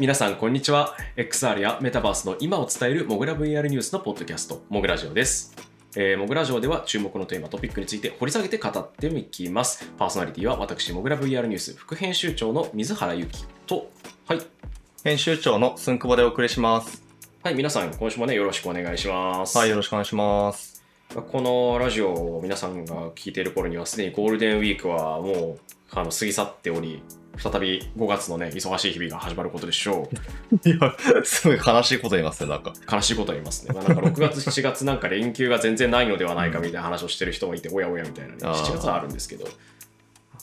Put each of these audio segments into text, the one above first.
はい、皆さん、こんにちは。XR やメタバースの今を伝えるモグラ VR ニュースのポッドキャスト、モグラジオです。えー、モグラジオでは注目のテーマ、トピックについて掘り下げて語っていきます。パーソナリティは私、モグラ VR ニュース副編集長の水原由紀と、はい、編集長のすんくぼでお送りします。はい、皆さん、今週もね、よろしくお願いします。はい、よろしくお願いします。このラジオを皆さんが聞いている頃には、すでにゴールデンウィークはもうあの過ぎ去っており、再び5月のね、忙しい日々が始まることでしょう。いや、すごい悲しいこと言いますね、なんか。悲しいこと言いますね。まあ、なんか 6月、7月なんか連休が全然ないのではないかみたいな話をしてる人もいて、おやおやみたいなね、あー7月はあるんですけど、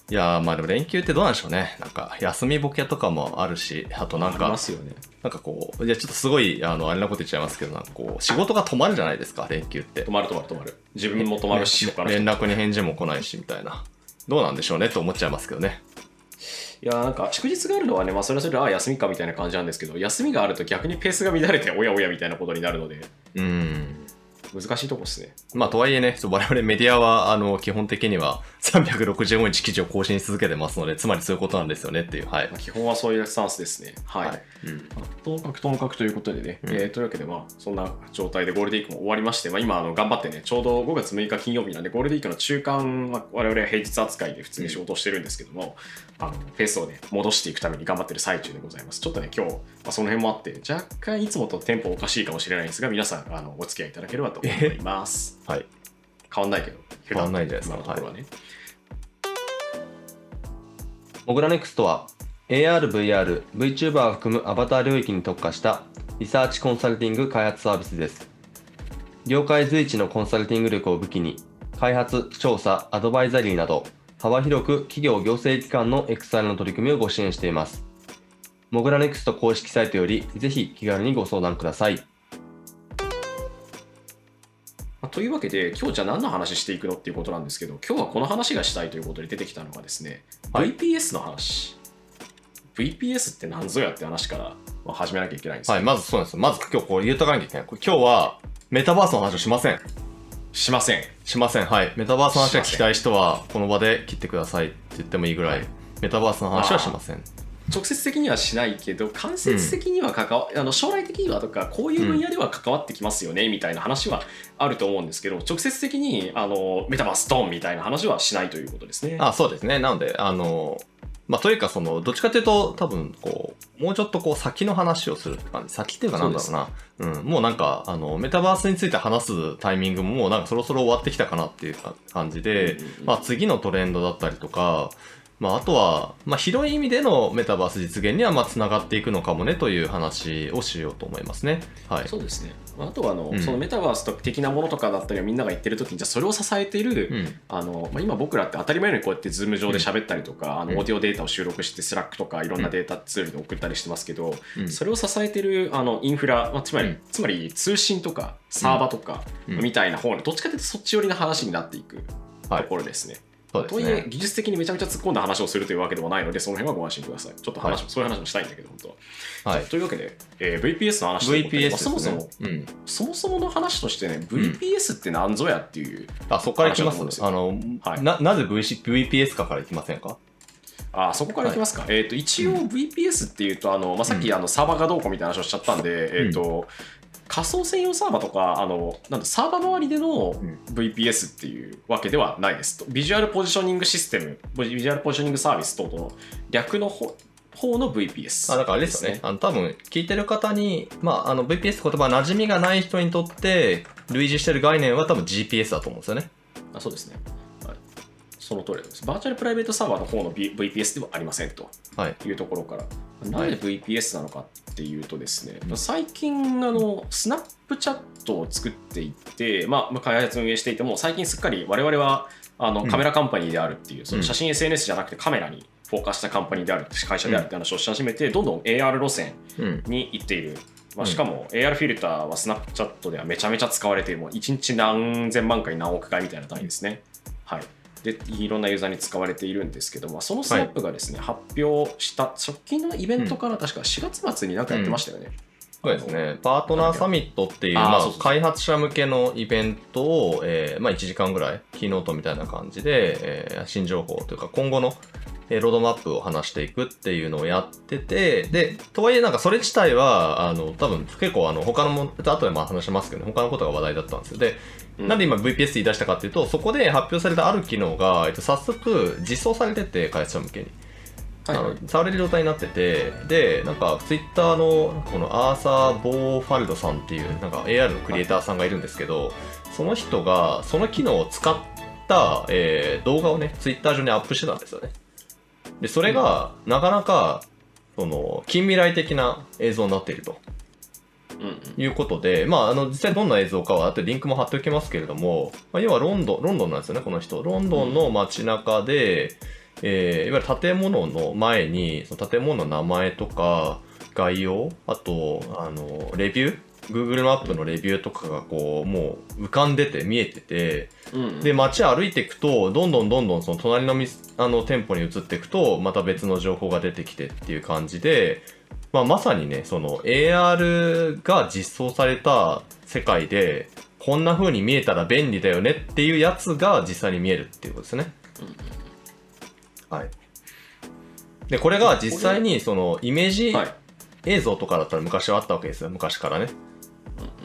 いやー、まあでも連休ってどうなんでしょうね。なんか、休みボケとかもあるし、あとなんありかま、すよね。なんかこう、いや、ちょっとすごい、あの、あれなこと言っちゃいますけど、なんかこう、仕事が止まるじゃないですか、連休って止。まる止まる止まる。自分も止まるし、連絡に返事も来ないし、みたいな。どうなんでしょうねと思っちゃいますけどね。いやなんか祝日があるのはね、まあ、それはそれでああ休みかみたいな感じなんですけど休みがあると逆にペースが乱れておやおやみたいなことになるのでうん。難しいとこですねまあ、とはいえね、そう我々メディアは、あの、基本的には365日記事を更新し続けてますので、つまりそういうことなんですよねっていう、はいまあ。基本はそういうスタンスですねはい、はい。うん。まあともかくともかくということでね、うんえーというわけでまあそんな状態でゴールデンウィークも終わりまして、まあ、今あの頑張ってねちょうど5月6日金曜日なんでゴールデンウィークの中間は我々は平日扱いで普通に仕事をしてるんですけども、あのペースをね戻していくために頑張ってる最中でございますちょっとね今日、まあ、その辺もあって若干いつもとテンポおかしいかもしれないんですが皆さんあのお付き合いいただければと思いますはい。変わんないけど変わんないんじゃないですか今のところはね、モグラネクストは AR、VR、VTuber を含むアバター領域に特化したリサーチコンサルティング開発サービスです。業界随一のコンサルティング力を武器に、開発、調査、アドバイザリーなど、幅広く企業行政機関の XR の取り組みをご支援しています。モグラネクスト公式サイトより、ぜひ気軽にご相談ください。まあというわけで今日じゃあ何の話していくのっていうことなんですけど今日はこの話がしたいということで出てきたのがですね、はい VPS の話 VPS って何ぞやって話からまあ始めなきゃいけないんですはい、まずそうなんですよ。まず今日こう言うとかなきゃいけない。これ今日はメタバースの話をしません。しませんしません。はい。メタバースの話が聞きたい人は、この場で切ってくださいって言ってもいいぐらい、メタバースの話はしません。直接的にはしないけど間接的には関わ、あの将来的にはとかこういう分野では関わってきますよね、みたいな話はあると思うんですけど直接的にあのメタバースドンみたいな話はしないということですねあ、そうですね。なので、あの、まあ、というか、その、どっちかというと、多分、こう、もうちょっとこう、先の話をするって感じ。先っていうかなんだろうな。うん。もうなんか、あの、メタバースについて話すタイミングももうなんかそろそろ終わってきたかなっていうか感じで、うんうんうんまあ、次のトレンドだったりとか、まあ、あとは、まあ、広い意味でのメタバース実現には、まあ、つながっていくのかもねという話をしようと思いますね。はい。そうですねあとはあの、うんそのメタバース的なものとかだったりはみんなが言ってる時にじゃあそれを支えている、うん。あのまあ、今僕らって当たり前のようにこうやって Zoom 上で喋ったりとか、あのうんオーディオデータを収録して Slack とかいろんなデータツールで送ったりしてますけど、うんそれを支えてるあのインフラ、まあ、つまり、うんつまり通信とかサーバーとかうんみたいな方にどっちかというとそっち寄りな話になっていくはいところですね。そうですとはいえね。技術的にめちゃめちゃ突っ込んだ話をするというわけでもないのでその辺はご安心ください。ちょっと話、はい。そういう話もしたいんだけど本当は。はい。というわけで、えー VPS の話とそもそも、うん。そもそもの話としてね VPS って何ぞやっていう、あ、そこからいきます。あの、はい。な、なぜ VPS かからいきませんか？あそこからいきますか、えー、と一応 VPS っていうとあの、まあ、さっきあのサーバーがどうこうみたいな話をしちゃったんで、えーと仮想専用サーバーとかあのなんだサーバー周りでのうん。VPS っていうわけではないですと。ビジュアルポジショニングシステムビジュアルポジショニングサービス等々の略の方方の VPS あだからあれですよね。あの多分聞いてる方に、まあ、あの VPS って言葉馴染みがない人にとって類似してる概念は多分 GPS だと思うんですよね。あそうですね、はい、その通りです。バーチャルプライベートサーバーの方の、B、VPS ではありませんと。はい。いうところから、なはい。んで VPS なのかっていうとですね、最近あのスナップチャットを作っていって、まあ、まあ開発運営していても最近すっかり我々はあのうん。カメラカンパニーであるっていう、そのうん。写真 SNS じゃなくてカメラにフォーカスしたカンパニーである会社であるって話をし始めて、どんどん AR 路線うん。に行っている。まあ、うんしかも AR フィルターはスナップチャットではめちゃめちゃ使われているもう1日何千万回何億回みたいな単位ですね。はい、でいろんなユーザーに使われているんですけどもそのスナップがですね、発表した直近のイベントから確か4月末になんかやってましたよね。そうですね。パートナーサミットっていう、まあ開発者向けのイベントを、えーまあ、1時間ぐらい、キーノートみたいな感じで、えー新情報というか、今後のえーロードマップを話していくっていうのをやってて、で、とはいえなんかそれ自体は、あの、多分結構あの、他のも、後でまあ話しますけど、他のことが話題だったんですよ。で、うんなんで今 VPS 言い出したかっていうと、そこで発表されたある機能が、えっと、早速実装されてて、開発者向けに。あの触れる状態になっててでなんかツイッターのこのアーサー・ボーファルドさんっていうなんか AR のクリエイターさんがいるんですけどその人がその機能を使った、えー動画をねツイッター上にアップしてたんですよね。でそれがなかなかその近未来的な映像になっているということで、まあ、あの実際どんな映像かは後でリンクも貼っておきますけれども、まあ、要はロンドンロンドンなんですよねこの人。ロンドンの街中で、えーいわゆる建物の前にその建物の名前とか概要あとあのレビュー？Google マップのレビューとかがこうもう浮かんでて見えててうんで街歩いていくとどんどんどんどんその隣のみあの店舗に移っていくとまた別の情報が出てきてっていう感じで、まあ、まさにねその AR が実装された世界でこんな風に見えたら便利だよねっていうやつが実際に見えるっていうことですね。はい。でこれが実際にそのイメージはい映像とかだったら昔はあったわけですよ昔からね。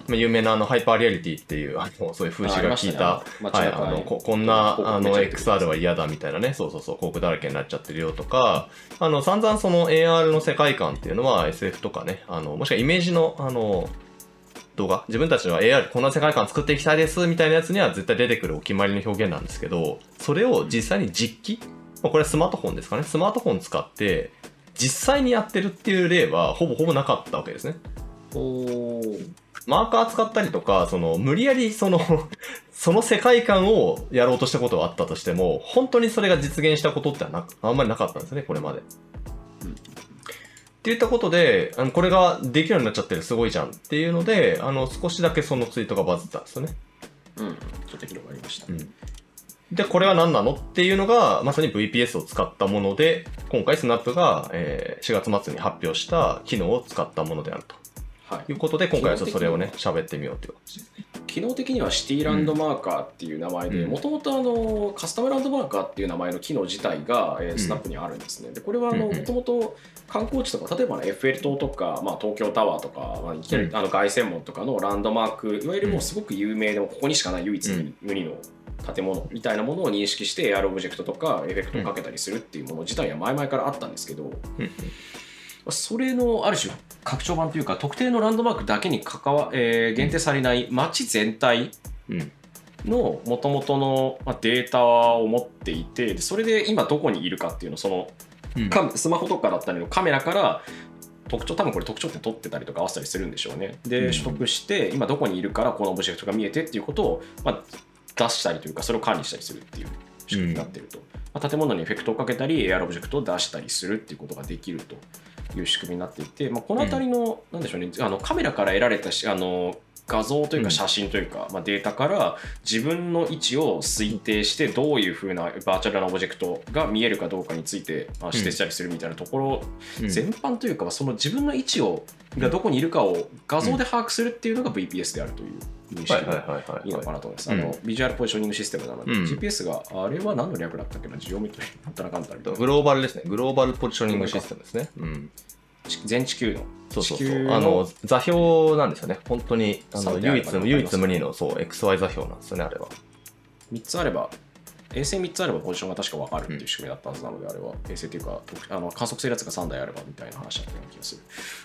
まあ有名なあのハイパーリアリティっていうあのそういう風刺が効いた、はい、ありましたね。街中に。あのここんなあの XR は嫌だみたいなねそうそうそう広告だらけになっちゃってるよとかあの散々その AR の世界観っていうのは SF とかねあのもしくはイメージのあの動画自分たちは AR こんな世界観作っていきたいですみたいなやつには絶対出てくるお決まりの表現なんですけどそれを実際に実機まあこれはスマートフォンですかね。スマートフォン使って実際にやってるっていう例はほぼほぼなかったわけですねマーカー使ったりとか、その、無理やりその、その世界観をやろうとしたことはあったとしても、本当にそれが実現したことってはなあんまりなかったんですね、これまで。うんって言ったことで、あのこれができるようになっちゃってるすごいじゃんっていうので、あの、少しだけそのツイートがバズったんですよね。うんちょっと広がりましたで、これは何なのっていうのが、まさに VPS を使ったもので、今回スナップが、えー4月末に発表した機能を使ったものであるとはい。いうことで、今回はちょっとそれをね、喋ってみようという形で。すね。機能的にはシティランドマーカーっていう名前でうん。もともとカスタムランドマーカーっていう名前の機能自体が、えスナップにあるんですね。でこれはもともと観光地とか例えば、ね、エッフェル塔とか、まあ、東京タワーとか、まあ、いきなりうん。あの凱旋門とかのランドマークいわゆるもうすごく有名でもここにしかない唯一うん。無二の建物みたいなものを認識して AR オブジェクトとかエフェクトをかけたりするっていうもの自体は前々からあったんですけど、うんそれのある種拡張版というか特定のランドマークだけに関わ、えー限定されない街全体うん。の元々のまあデータを持っていてでそれで今どこにいるかっていうのをそのうん。カスマホとかだったりのカメラから特徴多分これ特徴って取ってたりとか合わせたりするんでしょうね。で、うん。取得して今どこにいるからこのオブジェクトが見えてっていうことを、まあ、出したりというかそれを管理したりするっていう仕組みになってると、まあ、建物にエフェクトをかけたり AR オブジェクトを出したりするっていうことができるという仕組みになっていて、まあ、この辺りの、なんでしょうねあのカメラから得られたしあの画像といううんか写真というか、まあ、データから自分の位置を推定してどういうふうなバーチャルなオブジェクトが見えるかどうかについてまあ指定したりするみたいなところ、うん。全般というかその自分の位置をがどこにいるかを画像で把握するっていうのが VPS であるという認識はいはいのかなと思います。うんあのビジュアルポジショニングシステムなので、うん GPS があれは何の略だったっけな？ジオメトリーなんたらかんたらみたいなグローバルですね。グローバルポジショニングシステムですね。うん。全地球のそうそうそう。あの、座標なんですよね。本当に、あの、唯一唯一無二の、そう、XY 座標なんですよね、あれは。3つあれば衛星3つあればポジションが確か分かるっていう仕組みだったはずなので、あれは衛星っていうか特あの観測するやつが3台あればみたいな話だったような気がする。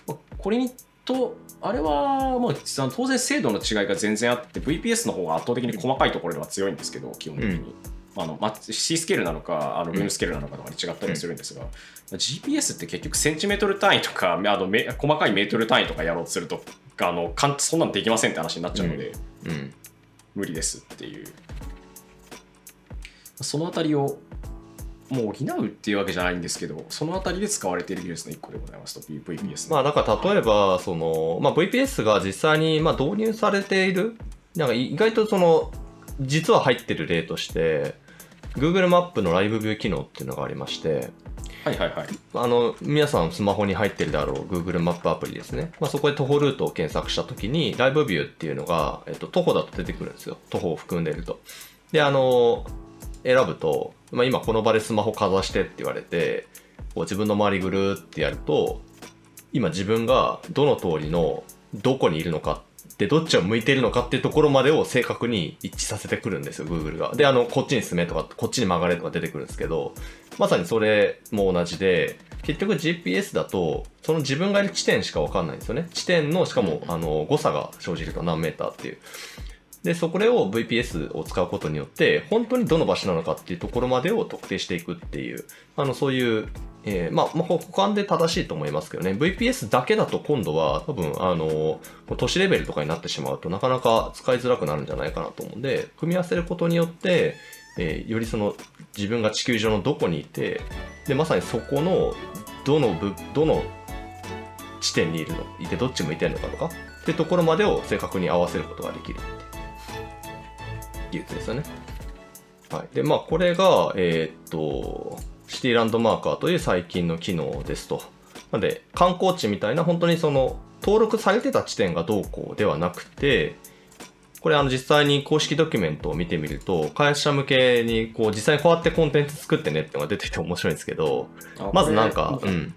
まあこれにとあれはもう当然精度の違いが全然あって VPS の方が圧倒的に細かいところでは強いんですけど基本的に。うん。あのまあ、C スケールなのかあのルームスケールなのかとかに違ったりはするんですが、GPS って結局センチメートル単位とかあのめ細かいメートル単位とかやろうとするとあのかんそんなのできませんって話になっちゃうので、うん。無理ですっていう。そのあたりをもう補うっていうわけじゃないんですけどそのあたりで使われている技術の一個でございますと VPS まあ、だから例えば、その、まあ、VPS が実際に、まあ、導入されている、なんか意外とその、実は入ってる例として、Google マップのライブビュー機能っていうのがありまして、はいはいはいあの、皆さんスマホに入ってるであろう Google マップアプリですね。まあ、そこで徒歩ルートを検索したときに、ライブビューっていうのが、えっと、徒歩だと出てくるんですよ。徒歩を含んでいると。で、あの、選ぶと、まあ、今この場でスマホかざしてって言われて、こう自分の周りぐるーってやると、今自分がどの通りのどこにいるのかでどっちを向いているのかっていうところまでを正確に一致させてくるんですよ Google が。であのこっちに進めとかこっちに曲がれとか出てくるんですけどまさにそれも同じで結局 GPS だとその自分がいる地点しか分かんないんですよね。地点のしかもあの誤差が生じると何メーターっていうでそこを VPS を使うことによって本当にどの場所なのかっていうところまでを特定していくっていうあのそういうえー、まあ、まあ、保管で正しいと思いますけどね、VPS だけだと今度は多分、あの、都市レベルとかになってしまうとなかなか使いづらくなるんじゃないかなと思うんで、組み合わせることによって、えー、よりその自分が地球上のどこにいて、で、まさにそこのどの部、どの地点にいるの、いてどっち向いてるのかとか、っていうところまでを正確に合わせることができる。技術ですよね。はい。で、まあ、これが、えー、っと、シティランドマーカーという最近の機能ですと。なので、観光地みたいな本当にその登録されてた地点がどうこうではなくて、これあの実際に公式ドキュメントを見てみると、開発者向けにこう実際にこうやってコンテンツ作ってねってのが出てきて面白いんですけど、まずなんか、うん。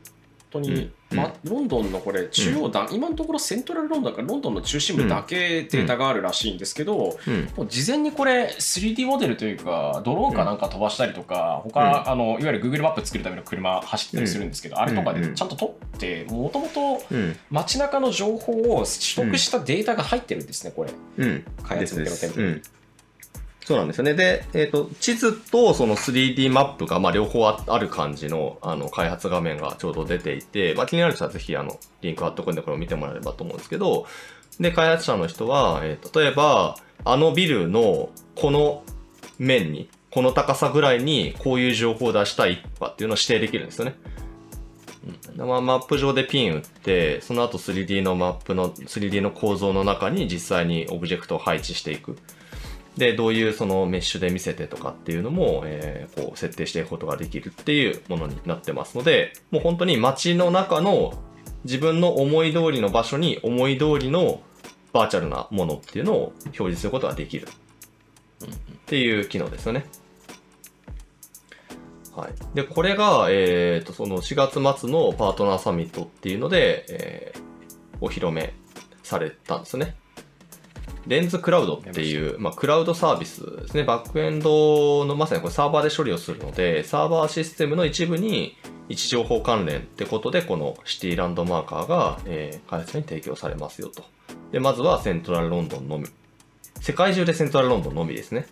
当に、うん、ま、ロンドンのこれ中央だ、うん、今のところセントラルロンドンからロンドンの中心部だけデータがあるらしいんですけど、うん、もう事前にこれ 3D モデルというかドローンかなんか飛ばしたりとか、他あのいわゆる Google マップ作るための車走ってたりするんですけど、あれとかでちゃんと撮ってもともと街中の情報を取得したデータが入ってるんですねこれ、開発向けの店舗に。そうなんですよね。で、えっ、ー、と、地図とその 3D マップが、まあ、両方ある感じの、あの、開発画面がちょうど出ていて、まあ、気になる人はぜひ、あの、リンク貼っとくんで、これを見てもらえればと思うんですけど、で、開発者の人は、えー、例えば、あのビルのこの面に、この高さぐらいにこういう情報を出したいとかっていうのを指定できるんですよね。うん、まあ、マップ上でピン打って、その後 3D のマップの、3D の構造の中に実際にオブジェクトを配置していく。で、どういうそのメッシュで見せてとかっていうのも、えー、こう設定していくことができるっていうものになってますので、もう本当に街の中の自分の思い通りの場所に思い通りのバーチャルなものっていうのを表示することができるっていう機能ですよね。はい。で、これが、えっ、ー、と、その4月末のパートナーサミットっていうので、えー、お披露目されたんですね。レンズクラウドっていう、まあ、クラウドサービスですね。バックエンドのまさにこれサーバーで処理をするので、サーバーシステムの一部に位置情報関連ってことで、このシティランドマーカーが、えー、開発者に提供されますよと。で、まずはセントラルロンドンのみ。世界中でセントラルロンドンのみですね。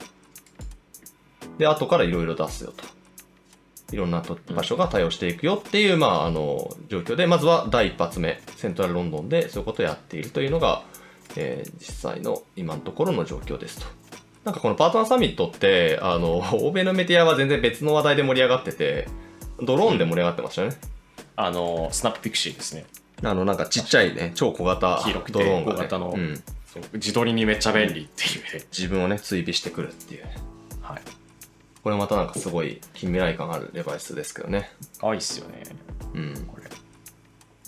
で、後からいろいろ出すよと。いろんな場所が対応していくよっていう、まあ、あの、状況で、まずは第一発目、セントラルロンドンでそういうことをやっているというのが、えー、実際の今のところの状況ですと。なんかこのパートナーサミットって、あの、欧米のメディアは全然別の話題で盛り上がってて、ドローンで盛り上がってましたね。うん、あの、スナップピクシーですね。あの、なんかちっちゃいね、超小型ドローンが、ね、小型の、うん、自撮りにめっちゃ便利っていう、ね、自分をね、追尾してくるっていう。はい。これまたなんかすごい近未来感あるデバイスですけどね。可愛いっすよね。うん。これ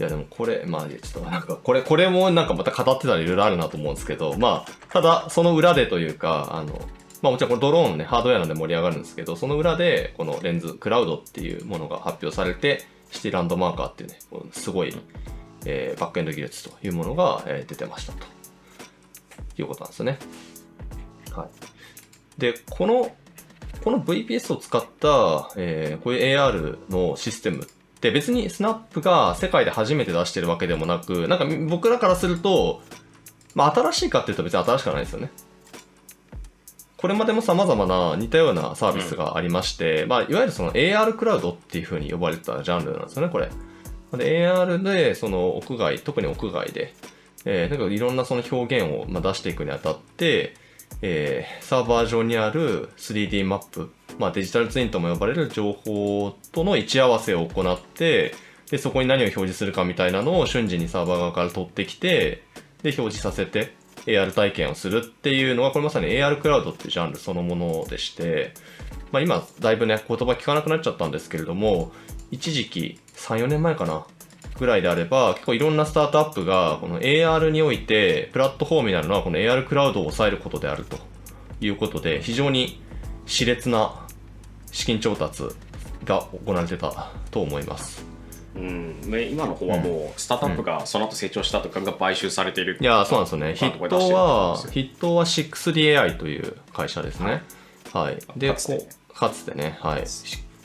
いやでもこれ、まあちょっとなんか、これ、これもなんかまた語ってたらいろいろあるなと思うんですけど、まあ、ただその裏でというか、あの、まあもちろんこれドローンね、ハードウェアなんで盛り上がるんですけど、その裏でこのレンズ、クラウドっていうものが発表されて、シティランドマーカーっていうね、すごい、えー、バックエンド技術というものが、えー、出てましたと。いうことなんですね。はい。で、この、この VPS を使った、えー、こういう AR のシステムで、別にスナップが世界で初めて出してるわけでもなく、なんか僕らからすると、まあ新しいかっていうと別に新しくはないですよね。これまでも様々な似たようなサービスがありまして、うん、まあいわゆるその AR クラウドっていう風に呼ばれてたジャンルなんですよね、これ。で、AR で、その屋外、特に屋外で、えー、なんかいろんなその表現をま出していくにあたって、えー、サーバー上にある 3D マップまあ、デジタルツインとも呼ばれる情報との位置合わせを行ってでそこに何を表示するかみたいなのを瞬時にサーバー側から取ってきてで表示させて AR 体験をするっていうのがこれまさに AR クラウドっていうジャンルそのものでして、まあ、今だいぶね言葉聞かなくなっちゃったんですけれども一時期34年前かなぐらいであれば結構いろんなスタートアップがこの AR においてプラットフォームになるのはこの AR クラウドを抑えることであるということで非常に熾烈な資金調達が行われてたと思います。うん、ね今の方はもうスタートアップがその後成長したとかが買収されているいや、そうなんですよね。筆頭は、筆頭は 6DAI という会社ですね。はい。で、かつてねこかつてね、はい。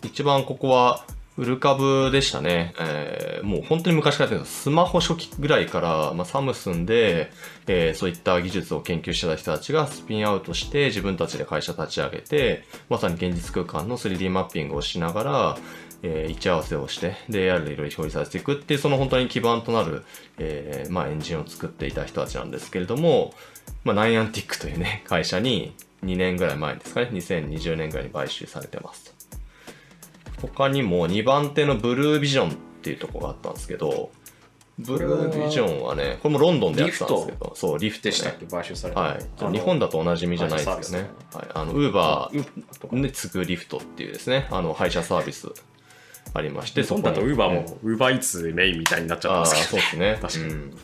一番ここは、売る株でしたね。えーもう本当に昔からやってるスマホ初期ぐらいから、まあ、サムスンで、えーそういった技術を研究してた人たちがスピンアウトして自分たちで会社立ち上げて、まさに現実空間の 3D マッピングをしながら、えー位置合わせをして、で、AR でいろいろ表示させていくっていう、その本当に基盤となる、えーまあ、エンジンを作っていた人たちなんですけれども、まあ、ナイアンティックというね、会社に2年ぐらい前ですかね、2020年ぐらいに買収されてます。他にも2番手のブルービジョンっていうところがあったんですけど、ブルービジョンはね、これもロンドンでやってたんですけど、そう、リフトね。でしたっけ？買収されたはい。日本だとおなじみじゃないですけどね。はい。あの、ウーバウーバーとかーに次ぐリフトっていうですね、あの、配車サービスありまして、日本だとウに。ーバーもウーバーイーツメインみたいになっちゃったんですけどそうですね。確かに。うん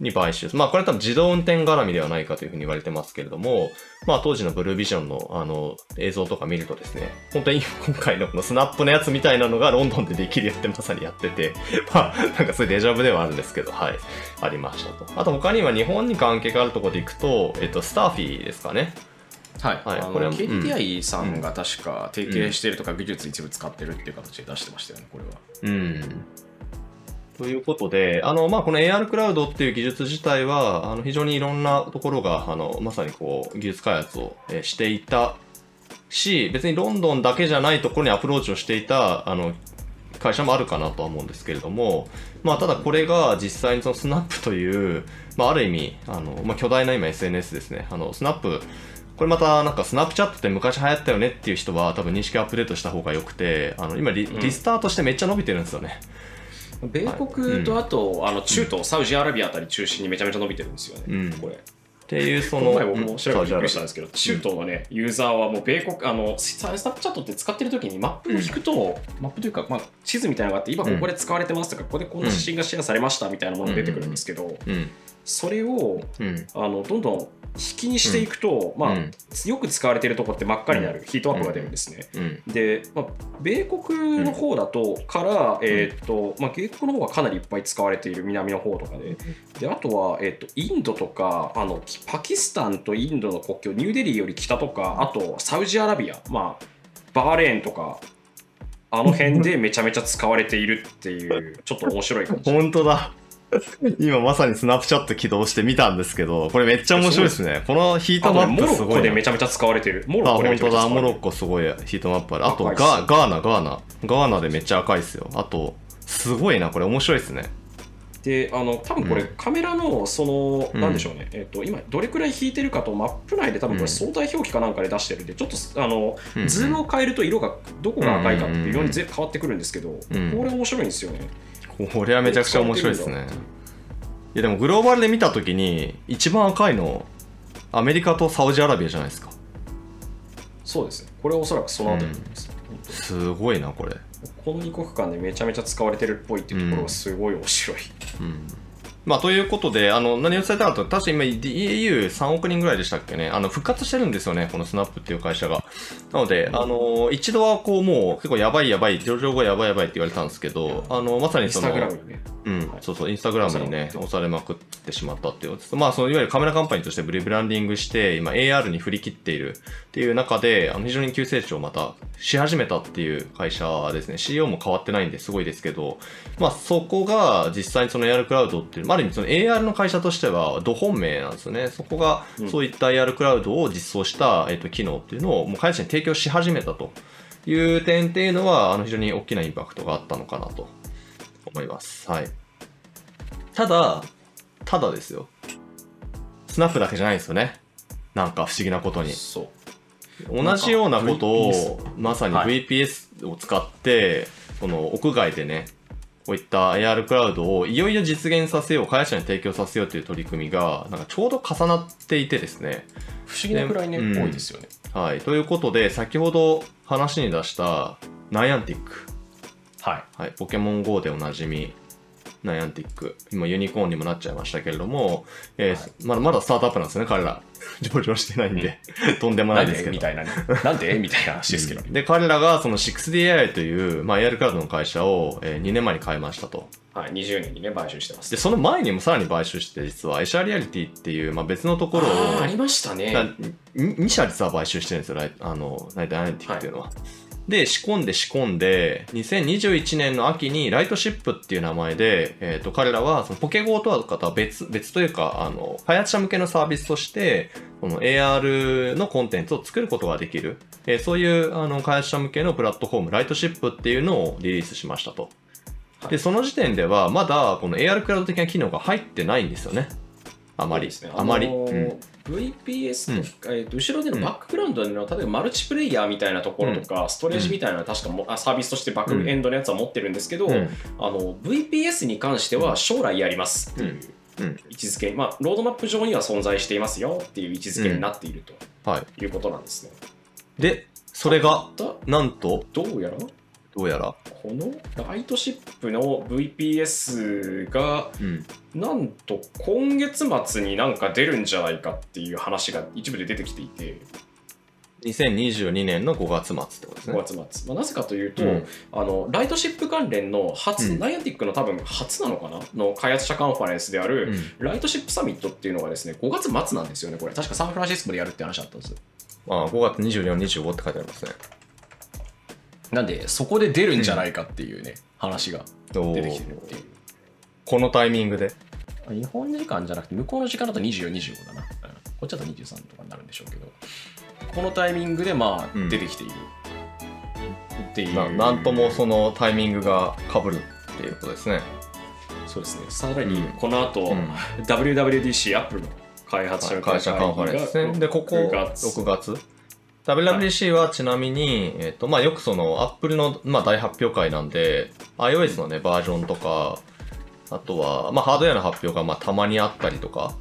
に買収。まあ、これは多分自動運転絡みではないかというふうに言われてますけれども、まあ、当時のブルービジョンのあの映像とか見るとですね、本当に 今回のこのスナップのやつみたいなのがロンドンでできるよって まさにやってて、まあ、なんかそういうデジャブではあるんですけど、はい、ありましたと。あと他には日本に関係があるところでいくと、えっと、スターフィーですかね。はい、はいあのこれは KDDI さんが確か提携しているとか技術一部使ってるっていう形で出してましたよね、これは。うん。ということで、あの、まあ、この AR クラウドっていう技術自体は、あの、非常にいろんなところが、あの、まさにこう、技術開発をえーしていたし、別にロンドンだけじゃないところにアプローチをしていた、あの、会社もあるかなとは思うんですけれども、まあ、ただこれが実際にそのスナップという、まあ、ある意味、あの、まあ、巨大な今 SNS ですね。あの、スナップ、これまたなんかスナップチャットって昔流行ったよねっていう人は多分認識アップデートした方が良くて、あの、今リリスタートしてめっちゃ伸びてるんですよね。米国とあと、あの中東、サウジアラビアあたり中心にめちゃめちゃ伸びてるんですよね、うん。これ。っていうそこのの前僕も調べてびっくりしたんうんですけど、中東のね、ユーザーはもう米国、あの、ススナップチャットって使ってる時にマップを引くと、マップというか、まあ、地図みたいなのがあって、今ここで使われてますとか、ここでこの写真がシェアされましたみたいなものが出てくるんですけど、うんそれをうん。あのどんどん引きにしていくと、まあうん。よく使われているところって真っ赤になる、ヒートアップが出るんですね。うん。で、まあ、米国の方だと、から、えーっとまあ、米国の方がかなりいっぱい使われている南の方とかで。であとは、えーっとインドとかあのパキスタンとインドの国境ニューデリーより北とかあとサウジアラビア、まあ、バーレーンとかあの辺でめちゃめちゃ使われているっていうちょっと面白い感じ。本当だ 今まさにスナップチャット起動して見たんですけどこれめっちゃ面白いですね。このヒートマッコップすごいなでめちゃめちゃ使われてる。モロあッコでだモちゃめちゃ使われてる。ロッコすごい。ヒートマップある。あとガガーナガーナ。ガーナでめっちゃ赤いですよ。あとすごいな。これ面白いですね。であの多分これ、うん。カメラのその、うん。なんでしょうね、えっと今どれくらい引いてるかとマップ内で多分こうん。れ相対表記かなんかで出してるんでちょっとあの、うんうん。ズームを変えると色がどこが赤いかっていうよううんにぜ変わってくるんですけど、うん。これ面白いんですよね。これはめちゃくちゃ面白いですね。いやでもグローバルで見た時に一番赤いのアメリカとサウジアラビアじゃないですか。そうですね。これはおそらくその後にです、本当にすごいなこれ。この2国間でめちゃめちゃ使われてるっぽいっていうところがすごい面白い。うんまあ、ということで、あの何を伝えたかと確か今 EU3 億人ぐらいでしたっけね、あの復活してるんですよね、このスナップっていう会社が。なので、あの一度はこうもう結構やばいやばい、上場後やばいやばいって言われたんですけど、あのまさインスにその、タグラムにね。うんはいそうそう、インスタグラムにね、押押されまくってしまったっていう、まあ、そのいわゆるカメラカンパニーとしてブリブランディングして、今 AR に振り切っているっていう中で、あの非常に急成長をまたし始めたっていう会社ですね。CEO も変わってないんですごいですけど、まあ、そこが実際にその AR クラウドっていう、まあ、ある意味その AR の会社としては、ど本命なんですよね。そこがうんそういった AR クラウドを実装した、えっと、機能っていうのを、もう会社に提供し始めたという点っていうのは、あの非常に大きなインパクトがあったのかなと思います。はい。ただ、ただですよ。スナップだけじゃないんですよね。なんか不思議なことに。そう。同じようなことをまさにはい VPS を使って、その屋外でねこういった AR クラウドをいよいよ実現させよう会社に提供させようという取り組みがなんかちょうど重なっていてですね。不思議なくらいね、うん。多いですよね。はい。ということで先ほど話に出したナイアンティック、はい。はい、ポケモン GO でおなじみナイアンティック。今ユニコーンにもなっちゃいましたけれども、えーまだまだスタートアップなんですよね、彼ら。上場してないんで、とんでもなないんですけど。で？みたいなね。なんで？みたいな話ですけどね。で、彼らがその 6DAI という、まあ、AR クラウドの会社を、えー2年前に買いましたと。はい、20年にね、買収してます。で、その前にもさらに買収して、実はエシャリアリティっていう、まあ、別のところを、ありましたね。2社実は買収してるんですよ、あのナイアンティックっていうのは。で、仕込んで仕込んで、2021年の秋にライトシップっていう名前で、えっ、と、彼らはそのポケゴーとは別、別というか、あの、開発者向けのサービスとして、この AR のコンテンツを作ることができる、えーそういうあの開発者向けのプラットフォーム、ライトシップっていうのをリリースしましたと。で、その時点では、まだこの AR クラウド的な機能が入ってないんですよね。あまり。ね。あまり。のーうん。VPS えーと後ろでのバックグラウンドでの、例えばマルチプレイヤーみたいなところとか、ストレージみたいなのは確かも、あサービスとしてバックエンドのやつは持ってるんですけど、うん。あの VPS に関しては将来やります。っていううん。位置づけ、まあ、ロードマップ上には存在していますよっていう位置づけになっているはい。とい。うことなんですね。で、それが、だなんと、どうやらどうやら、このライトシップの VPS がうん。なんと今月末になんか出るんじゃないかっていう話が一部で出てきていて。2022年の5月末ってことですね。5月末、まあ、なぜかというと、うん。あのライトシップ関連の初、うん。ナイアンティックの多分初なのかな？の開発者カンファレンスである、うん。ライトシップサミットっていうのがですね5月末なんですよねこれ。確かサンフランシスコでやるって話だったんですああ5月24、25って書いてありますね。なんでそこで出るんじゃないかっていうね、話がお出てきてるっていう。このタイミングで？日本時間じゃなくて向こうの時間だと24、25だな、うんこっちだと23とかになるんでしょうけど。このタイミングでまあうん。出てきている、っていう。ななんともそのタイミングが被るっていうことですね。そうですね。さらにうん。この後、うん。WWDC アップルの開発者の会社カンファレンスでここ6月。6月？WWDC はちなみに、えっ、と、まあ、よくその、アップルの、まあ、大発表会なんで、iOS のね、バージョンとか、あとは、まあ、ハードウェアの発表が、まあ、たまにあったりとか、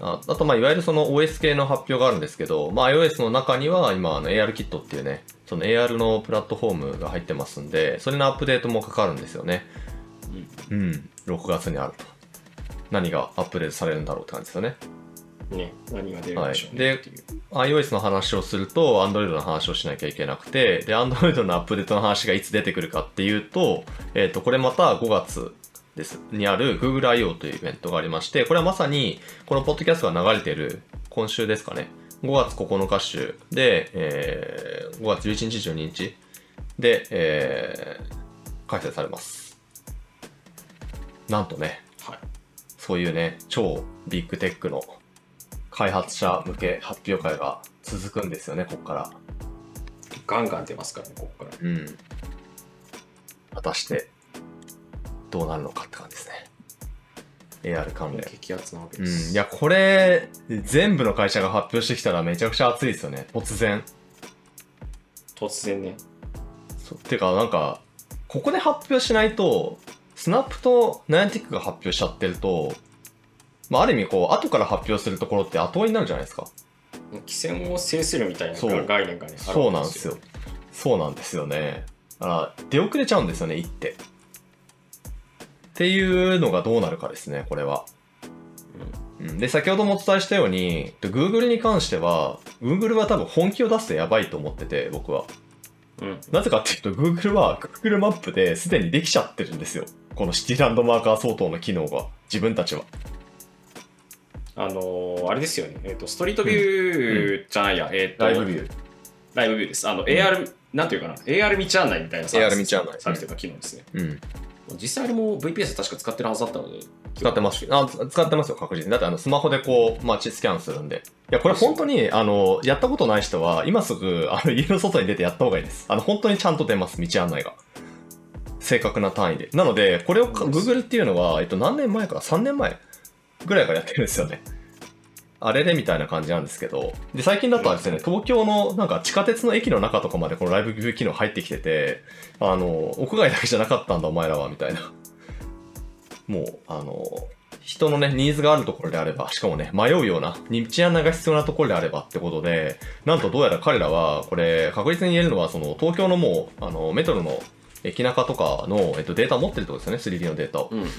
ああと、まあ、いわゆるその OS 系の発表があるんですけど、まあ、iOS の中には、今、あの、AR キットっていうね、その AR のプラットフォームが入ってますんで、それのアップデートもかかるんですよね。うん。6月にあると。何がアップデートされるんだろうって感じですよね。ね、何が出るんでしょうね、はい。っていう iOS の話をすると Android の話をしなきゃいけなくてで Android のアップデートの話がいつ出てくるかっていうと,、えー、とこれまた5月です。にある Google I.O. というイベントがありましてこれはまさにこのポッドキャストが流れている今週ですかね。5月9日週。で、えー5月11日12日。で、えー開催されます。なんとねはい。そういうね、超ビッグテックの開発者向け発表会が続くんですよね、ここから。ガンガン出ますからねここからうん。果たして、どうなるのかって感じですね。AR 関連。激アツなわけうん。です、いや、これ、全部の会社が発表してきたらめちゃくちゃ熱いですよね。突然。突然ねそうてか、なんか、ここで発表しないと、スナップとナイアンティックが発表しちゃってると、まあ、ある意味、こう、後から発表するところって後追いになるじゃないですか。規制を制するみたいなそう概念がねあるそうなんですよ。そうなんですよね。だから、出遅れちゃうんですよね、一手。っていうのがどうなるかですね、これは。うんで、先ほどもお伝えしたように、で Google に関しては、Google は多分本気を出すとやばいと思ってて、僕は。うんなぜかっていうと、Google は Google マップですでにできちゃってるんですよ。このシティランドマーカー相当の機能が、自分たちは。あのーあれですよね、えっとストリートビューじゃないや、えっとライブビュー。ライブビューですあの、AR なんていうかな AR 道案内みたいなサービス AR 道案内サービスというか機能ですねうん。実際あれも VPS 確か使ってるはずだったので使ってます。あ、つ使ってますよ、確実に。だってあの、スマホでこう、街スキャンするんで。いや、これ本当に、あの、やったことない人は、今すぐ、あの、家の外に出てやった方がいいです。あの、本当にちゃんと出ます、道案内が。正確な単位で。なので、これをか、Google っていうのは、えっと、何年前から ?3 年前ぐらいからやってるんですよね。あれれみたいな感じなんですけど。で、最近だとはですね、東京のなんか地下鉄の駅の中とかまでこのライブビュー機能入ってきてて、あの、屋外だけじゃなかったんだお前らは、みたいな。もう、あの、人のね、ニーズがあるところであれば、しかもね、迷うような、道案内が必要なところであればってことで、なんとどうやら彼らは、これ、確実に言えるのは、その、東京のもう、あの、メトロの駅中とかの、えっと、データを持ってるってことですよね、3D のデータを。うんうんうん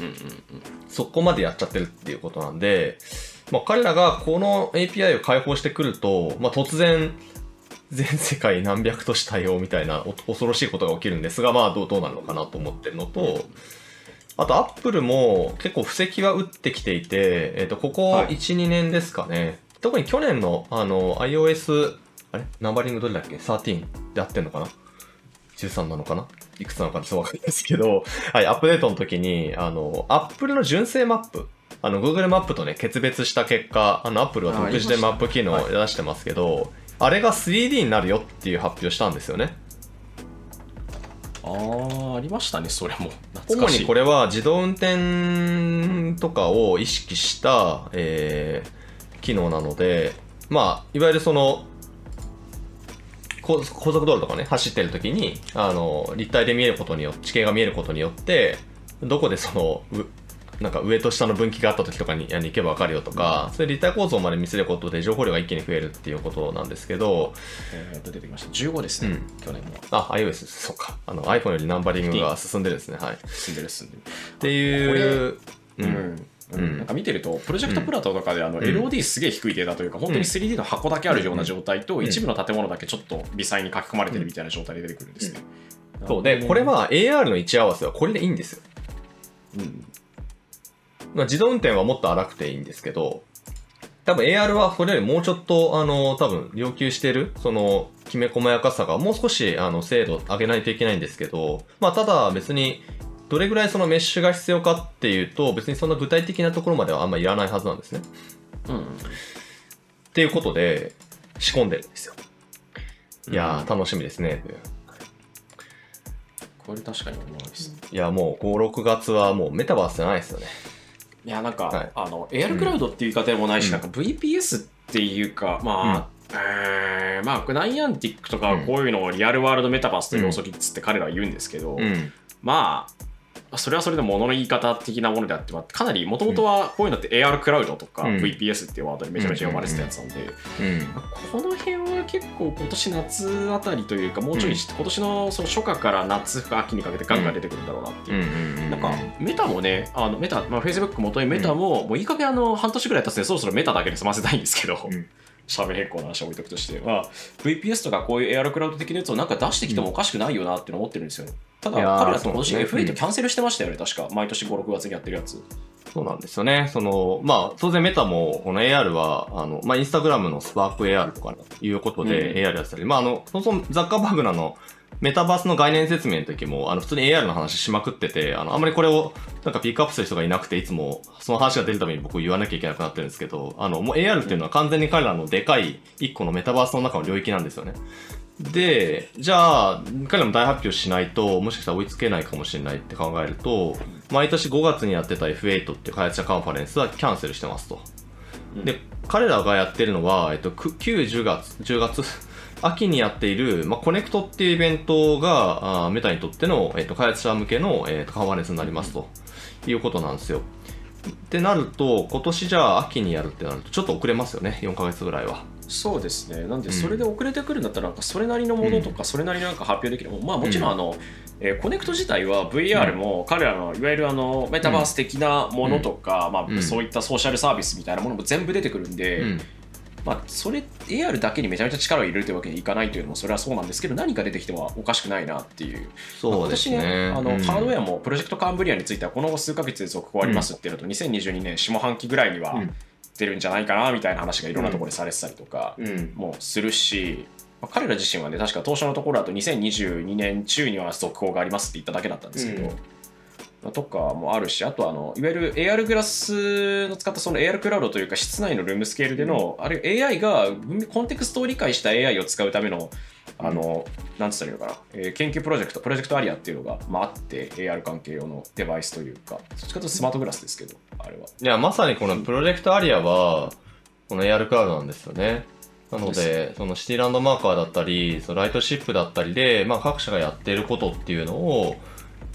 そこまでやっちゃってるっていうことなんで、まあ、彼らがこの API を開放してくると、まあ、突然、全世界何百都市対応みたいなお恐ろしいことが起きるんですが、まあどうどうなるのかなと思ってるのと、あと、アップルも結構布石は打ってきていて、えっ、と、ここはい1、2年ですかね。特に去年の、あの、iOS、あれ？ナンバリングどれだっけ ?13 でやってんのかな ?13 なのかな？いくつなのかちょっとわかんないですけど、はい、アップデートの時に、あの、アップルの純正マップ、あの、Google マップとね、決別した結果、あの、アップルは独自でマップ機能を出してますけど、あれが 3D になるよっていう発表したんですよね。ああありましたねそれも。懐主にこれは自動運転とかを意識した、えー機能なので、まあ、いわゆるその、高高速道路とかね、走ってる時に、あの、立体で見えることによって、地形が見えることによって、どこでその、うなんか上と下の分岐があった時とかに行けば分かるよとか、そういう立体構造まで見せることで情報量が一気に増えるっていうことなんですけど、えーと出てきました。15ですね、うん。去年のあ、iOS、そうか。あの iPhone よりナンバリングが進んでですね、はい。っ進んでる進んでる。ていう、うんなんか見てるとプロジェクトプラトとかであのん。LOD すげえ低いデータというか、本当に 3D の箱だけあるような状態と、うん。一部の建物だけちょっと微細に書き込まれてるみたいな状態で出てくるんですね、そうで、これは AR の位置合わせはこれでいいんですよ。うん。まあ、自動運転はもっと荒くていいんですけど、多分 AR はそれよりもうちょっと、あの、多分要求してる、その、きめ細やかさがもう少し、あの、精度上げないといけないんですけど、まあ、ただ別に、どれぐらいそのメッシュが必要かっていうと、別にそんな具体的なところまではあんまりいらないはずなんですね。うんっていうことで、仕込んでるんですよ。いやー、楽しみですね。これ確かに思いです、いや、もう5、6月はもうメタバースじゃないですよね。いやなんか、はいあの AR クラウドっていう言い方でもないし、うんなんか VPS っていうかまあ、えーまあナイアンティックとかはこういうのをリアルワールドメタバースと要素キッズって彼らは言うんですけど、うん。まあそれはそれで物の言い方的なものであって、まあかなりもともとはこういうのって AR クラウドとかうん。VPS っていうワードにめちゃめちゃ呼ばれてたやつなんで、うん。この辺は結構今年夏あたりというかもうちょいして、今年のその初夏から夏秋にかけてガンガン出てくるんだろうなっていう。なんかメタもね、あのメタ、まあ、Facebook 元にメタも、もういい加減あの半年ぐらい経つんで、そろそろメタだけで済ませたいんですけど、うん喋り変更の話は置いとくとして、まあ、VPS とかこういう AR クラウド的なやつをなんか出してきてもおかしくないよなって思ってるんですよね。ただ、彼らって今年そうですね F8 キャンセルしてましたよね、確か。毎年5、6月にやってるやつ。そうなんですよね。その、まあ、当然メタも、この AR は、あの、まあ、インスタグラムのスパーク AR とかいうことでうん AR やってたり、まあ、あの、そもそもザッカーバーグのあの、メタバースの概念説明の時も、あの、普通に AR の話しまくってて、あの、あんまりこれを、なんかピックアップする人がいなくて、いつも、その話が出るために僕言わなきゃいけなくなってるんですけど、あの、もう AR っていうのは完全に彼らのでかい一個のメタバースの中の領域なんですよね。で、じゃあ、彼らも大発表しないと、もしかしたら追いつけないかもしれないって考えると、毎年5月にやってた F8 っていう開発者カンファレンスはキャンセルしてますと。で、彼らがやってるのは、えっと、9、10月、10月、秋にやっている、まあ、コネクトっていうイベントが、あーメタにとっての、えっと、開発者向けの、えっと、カンファレンスになりますということなんですよ。ってなると、今年じゃあ秋にやるってなると、ちょっと遅れますよね、4ヶ月ぐらいは。そうですね。なんで、うんそれで遅れてくるんだったら、なんかそれなりのものとか、それなりのなんか発表できる。まあ、もちろん、あの、えーコネクト自体は VR も彼らのいわゆるあのメタバース的なものとか、まあ、うんそういったソーシャルサービスみたいなものも全部出てくるんで、うん。まあ、それ AR だけにめちゃめちゃ力を入れるというわけにいかないというのもそれはそうなんですけど何か出てきてはおかしくないなっていうそうですね。あの、うんハードウェアもプロジェクトカンブリアについてはこの数ヶ月で続報ありますっていうのと、2022年下半期ぐらいにはうん出るんじゃないかなみたいな話がいろんなところでされてたりとかうん。もするし、まあ彼ら自身はね確か当初のところだと2022年中には続報がありますって言っただけだったんですけど、うんまあとかもあるしあとあのいわゆる AR グラスの使ったその AR クラウドというか室内のルームスケールでの、あるいは AI がコンテクストを理解した AI を使うためのあの、なんつったらいいのかな、えー研究プロジェクト、プロジェクトアリアっていうのが、まあ、あって、AR 関係用のデバイスというか、そっちかとスマートグラスですけど、あれは。いや、まさにこのプロジェクトアリアは、この AR クラウドなんですよね。なのでで、そのシティランドマーカーだったり、そのライトシップだったりで、まあ各社がやっていることっていうのを、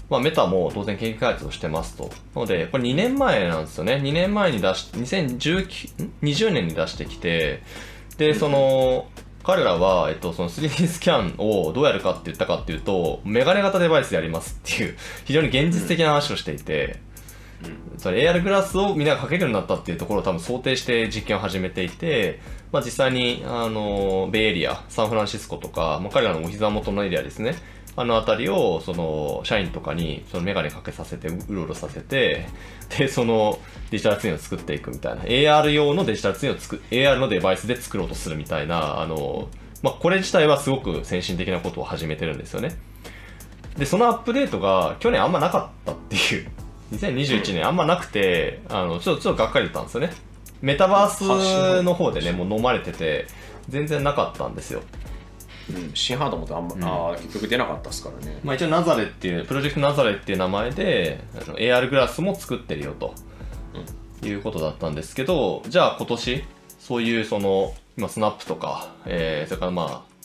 まあメタも当然研究開発をしてますと。なので、これ2年前なんですよね。2年前に出し、2019、ん？20年に出してきて、で、その、彼らは、えっと、その 3D スキャンをどうやるかって言ったかっていうと、メガネ型デバイスでやりますっていう、非常に現実的な話をしていて、それ AR グラスをみんながかけるようになったっていうところを多分想定して実験を始めていて、まあ、実際にあのベイエリアサンフランシスコとか、まあ、彼らのお膝元のエリアですねあの辺りをその社員とかにそのメガネかけさせてうろうろさせてでそのデジタルツインを作っていくみたいな。AR 用のデジタルツインを作 AR のデバイスで作ろうとするみたいなあの、まあ、これ自体はすごく先進的なことを始めてるんですよね。でそのアップデートが去年あんまなかったっていう。2021年あんまなくて、あのちょっとちょっとがっかりだったんですよね。メタバースの方でねもう飲まれてて全然なかったんですようん、新ハードもあんま、うん。あー結局出なかったですからね。まあ、一応ナザレっていうプロジェクトナザレっていう名前で AR グラスも作ってるよと、いうことだったんですけどじゃあ今年そういうその今スナップとか、えーそれからまあ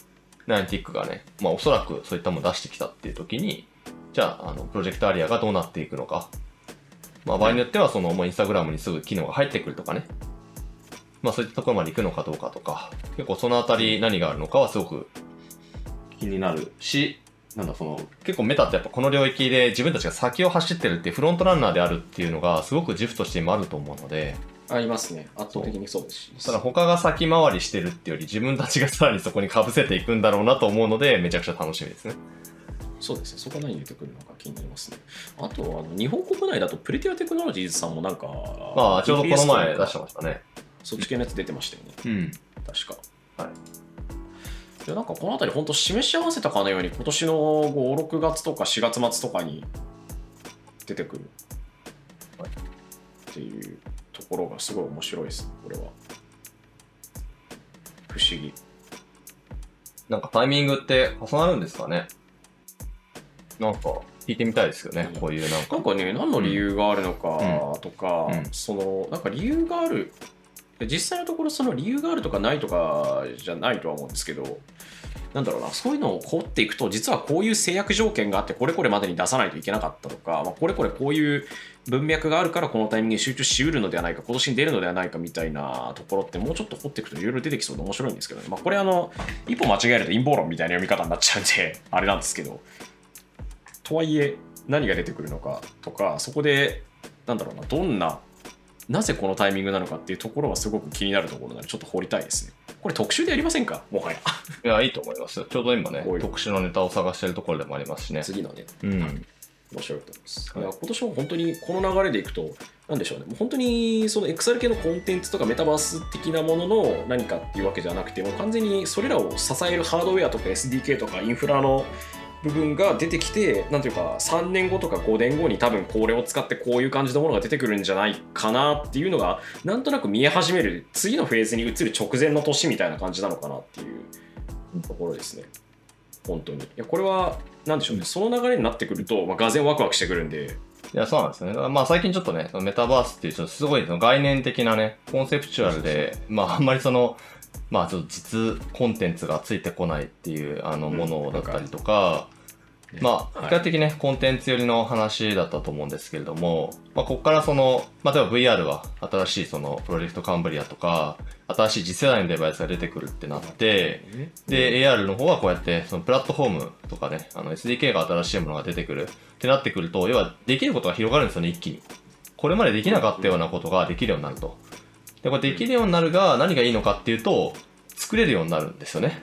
ナインティックがね、まあ、おそらくそういったものを出してきたっていう時にじゃああのプロジェクトアリアがどうなっていくのか、まあ、場合によってはそのもうインスタグラムにすぐ機能が入ってくるとかね。まあそういったところまで行くのかどうかとか。結構そのあたり何があるのかはすごく気になるし、なんだその、結構メタってやっぱこの領域で自分たちが先を走ってるっていうフロントランナーであるっていうのがすごく自負として今あると思うので、ありますね。圧倒的にそうですし。ただ他が先回りしてるっていうより自分たちがさらにそこに被せていくんだろうなと思うので、めちゃくちゃ楽しみですね。そうですね。そこは何出てくるのか気になりますね。あと、あの日本国内だとプレティアテクノロジーズさんもなんか、まあちょうどこの前出してましたね。そっち系のやつ出てましたよね。うん。確か。はい。でなんかこの辺り本当示し合わせたかのように今年の5、6月とか4月末とかに出てくるはいっていうところがすごい面白いです、これは。不思議。なんかタイミングって重なるんですかね？なんか聞いてみたいですよね、うんこういうなんか。なんかね、何の理由があるのかとか、うんその、なんか理由がある、実際のところその理由があるとかないとかじゃないとは思うんですけど、なんだろうな、そういうのを掘っていくと、実はこういう制約条件があって、これこれまでに出さないといけなかったとか、まあ、これこれこういう文脈があるから、このタイミングに集中しうるのではないか、今年に出るのではないかみたいなところって、もうちょっと掘っていくといろいろ出てきそうで面白いんですけどね。まあ、これあの、一歩間違えると陰謀論みたいな読み方になっちゃうんで、あれなんですけど、とはいえ何が出てくるのかとかそこでなんだろうなどんななぜこのタイミングなのかっていうところはすごく気になるところなのでちょっと掘りたいですね。これ特集でやりませんか？もはや。いや、いいと思います。よ。ちょうど今ね特殊なネタを探してるところでもありますしね。次のねうん。面白いと思います、はい。い、や今年も本当にこの流れでいくとなんでしょうね。もう本当にその XR 系のコンテンツとかメタバース的なものの何かっていうわけじゃなくてもう完全にそれらを支えるハードウェアとか SDK とかインフラの部分が出てきてなんていうか3年後とか5年後に多分これを使ってこういう感じのものが出てくるんじゃないかなっていうのがなんとなく見え始める次のフェーズに移る直前の年みたいな感じなのかなっていうところですね。本当に。いやこれはなんでしょうね、その流れになってくると、まあ、がぜんワクワクしてくるんで。いや、そうなんですよね。まあ最近ちょっとね、そのメタバースっていうすごいその概念的なね、コンセプチュアルで、まああんまりその、まあちょっと実コンテンツがついてこないっていうあのうんものだったりとか、まあ、はい比較的ね、コンテンツ寄りの話だったと思うんですけれども、まあ、ここからその、まあ、例えば VR は新しいそのプロジェクトカンブリアとか、新しい次世代のデバイスが出てくるってなって、で、AR の方はこうやって、そのプラットフォームとかね、あの SDK が新しいものが出てくるってなってくると、要はできることが広がるんですよね、一気に。これまでできなかったようなことができるようになると。で、これできるようになるが何がいいのかっていうと、作れるようになるんですよね。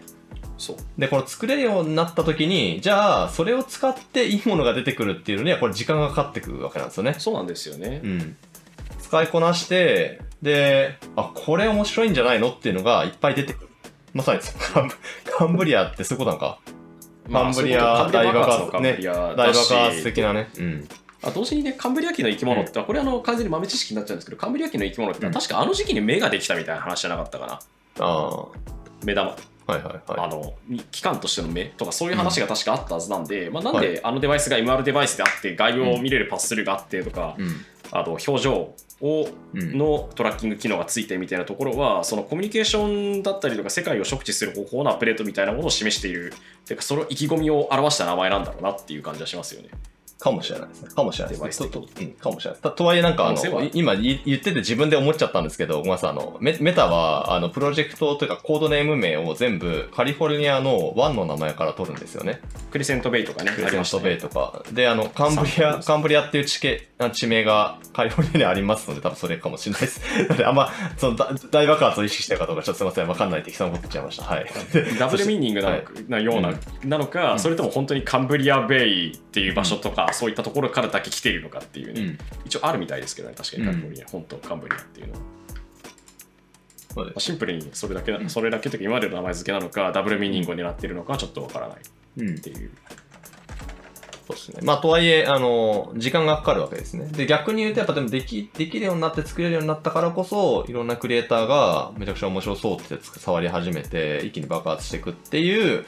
そうで、この作れるようになった時に、じゃあ、それを使っていいものが出てくるっていうのには、これ時間がかかってくるわけなんですよね。そうなんですよね、うん。使いこなして、で、あ、これ面白いんじゃないのっていうのがいっぱい出てくる。まさに カンブ、リアってそういうことなんか。カンブリア大爆発カンブリア大爆発的なね。うん。あ同時にねカンブリア紀の生き物って、これあの完全に豆知識になっちゃうんですけどカンブリア紀の生き物って、うん確かあの時期に目ができたみたいな話じゃなかったかなああ。目玉、はいはいあはい。の機関としての目とかそういう話が確かあったはずなんで、まあ、なんであのデバイスが MR デバイスであって概要を見れるパススルーがあってとか、うん。あと表情をうん。のトラッキング機能がついてみたいなところはそのコミュニケーションだったりとか世界を触知する方法のアップデートみたいなものを示しているていうかその意気込みを表した名前なんだろうなっていう感じはしますよねかもしれないですね。かもしれないですね。ととうん、かもしれない。ととはいえなんかあの、い今い言ってて自分で思っちゃったんですけど、ごめんなさい、あの、メメタは、あの、プロジェクトというかコードネーム名を全部カリフォルニアのワンの名前から取るんですよね。クリセントベイとかね、クレセントベイとか。で、あの、カンブリア、カンブリアっていう地形、あ地名がカリフォルニアにありますので、多分それかもしれないです。あんま、その大大爆発を意識してるかどうか、ちょっとすいません、わかんない適当なこと言っちゃいました。はい。ダブルミーニングなような,、うんなのか、うんそれとも本当にカンブリアベイっていう場所とか、そういったところからだけ来ているのかっていうね、うん。一応あるみたいですけどね確かにうんカリフォルニア、本当カンブリアっていうのはそうです。シンプルにそれだけなそれだけというか今までの名前付けなのかダブルミーニングを狙っているのかはちょっとわからないっうん。ていうそうですね。まあ、とはいえ、あの、時間がかかるわけですね。で、逆に言うと、やっぱでもでき、できるようになって作れるようになったからこそ、いろんなクリエイターがめちゃくちゃ面白そうって触り始めて、一気に爆発していくっていう、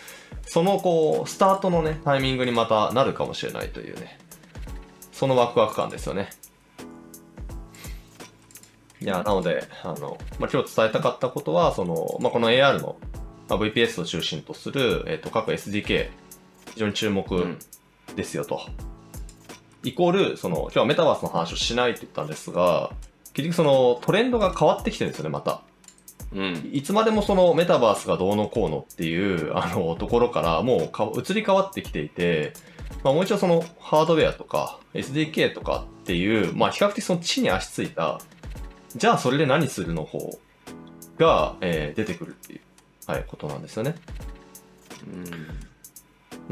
そのこう、スタートのね、タイミングにまたなるかもしれないというね。そのワクワク感ですよね。いや、なので、あの、まあ、今日伝えたかったことは、その、まあ、この AR の、まあ、VPS を中心とする、えっ、と、各 SDK、非常に注目、うんですよと。イコール、その、今日はメタバースの話をしないって言ったんですが、結局そのトレンドが変わってきてるんですよね、また。うんいつまでもそのメタバースがどうのこうのっていう、あの、ところからもうか移り変わってきていて、まあもう一度そのハードウェアとか SDK とかっていう、まあ比較的その地に足ついた、じゃあそれで何するの方が、えー出てくるっていう、はい、ことなんですよね。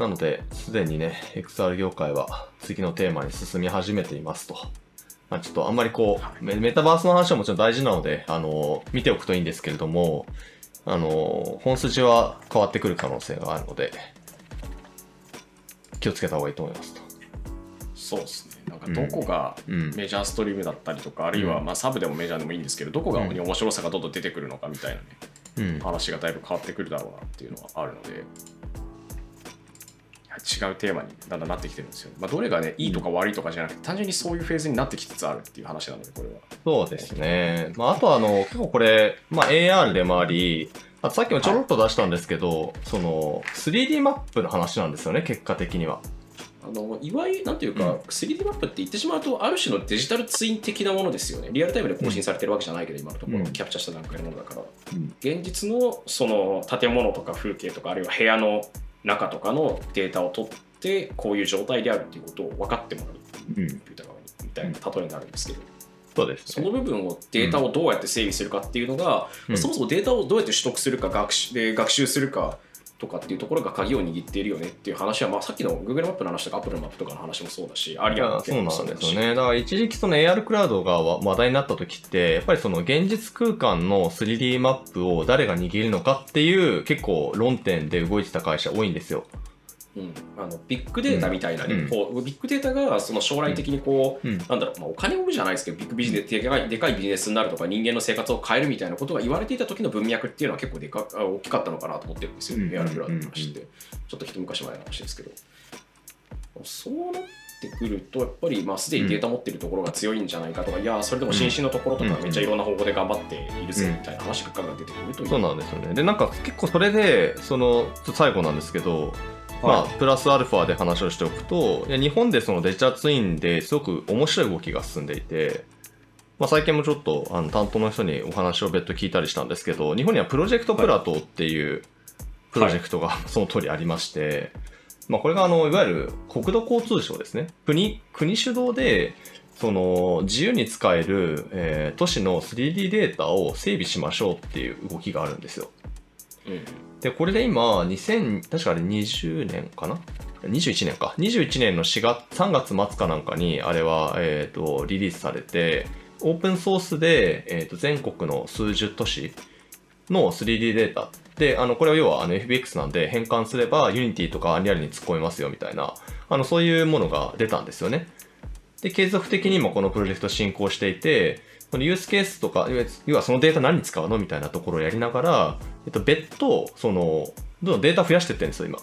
なので、すでにね、XR 業界は次のテーマに進み始めていますと。まあ、ちょっとあんまりこう、メメタバースの話はもちろん大事なので、あの、見ておくといいんですけれども、あの、本筋は変わってくる可能性があるので、気をつけた方がいいと思いますと。そうですねなんかどこがうん。メジャーストリームだったりとか、あるいはうんまあサブでもメジャーでもいいんですけどどこがうん面白さがどんどん出てくるのかみたいなねうん。話がだいぶ変わってくるだろうなっていうのはあるので違うテーマにだんだんなってきてるんですよ、まあ、どれがねいいとか悪いとかじゃなくて単純にそういうフェーズになってきつつあるっていう話なのでこれは。そうですね。まあ、あとはあの、結構これ、まあ、AR でもあり、あとさっきもちょろっと出したんですけど、その、3D マップの話なんですよね、結果的には。あのいわゆるなんていうか、うん。3D マップって言ってしまうとある種のデジタルツイン的なものですよね。リアルタイムで更新されてるわけじゃないけど、今のところ、うん。キャプチャーした段階のものだから。うん。現実のその建物とか風景とかあるいは部屋の中とかのデータを取ってこういう状態であるっていうことを分かってもらう。コンピューター側にみたいな例えになるんですけど、そうですね。その部分をデータをどうやって整理するかっていうのが、うんそもそもデータをどうやって取得するか学習で学習するかとかっていうところが鍵を握っているよねっていう話は、まあ、さっきの Google マップの話とか Apple のマップとかの話もそうだしアいリアのやそうなんですよね。だから一時期その AR クラウドがわ話題になった時って、やっぱりその現実空間の 3D マップを誰が握るのかっていう結構論点で動いてた会社多いんですよ。うん、あのビッグデータみたいなね、うん。こうビッグデータがその将来的にこう、うん。なんだろう、まあ、お金を生むじゃないですけどビッグビジネスでかいでかいビジネスになるとか人間の生活を変えるみたいなことが言われていた時の文脈っていうのは結構でかあ大きかったのかなと思ってるんですよ、うん。エアロクラウドの話って、ちょっと一昔前の話ですけどそうなってくるとやっぱりまあすでにデータ持ってるところが強いん。じゃないかとか、いやそれでも新進のところとかうん。めっちゃいろん。な方法で頑張っているぜうん。みたいな話が出てくるという、そうなん。ですよね。で、なん。か結構それで、その、最後なん。ですけど、まあ、プラスアルファで話をしておくと、日本でそのデジタルツインですごく面白い動きが進んでいて、まあ、最近もちょっとあの担当の人にお話を別途聞いたりしたんですけど、日本にはプロジェクトプラトっていうプロジェクトが その通りありまして、まあ、これがあのいわゆる国土交通省ですね。国、国主導で、その自由に使える、えー都市の 3D データを整備しましょうっていう動きがあるんですよ。うんで、これで今、2000、確かあれ20年かな ?21 年か。21年の4月、3月末かなんかに、あれは、えっ、と、リリースされて、オープンソースで、えっ、と、全国の数十都市の 3D データで、あの、これは要はあの FBX なんで変換すれば Unity とか Unreal に突っ込めますよみたいな、あの、そういうものが出たんですよね。で、継続的に今このプロジェクト進行していて、このユースケースとか、要はそのデータ何に使うのみたいなところをやりながら、えっと、別途、その、どんどんデータ増やしていってるんですよ、今。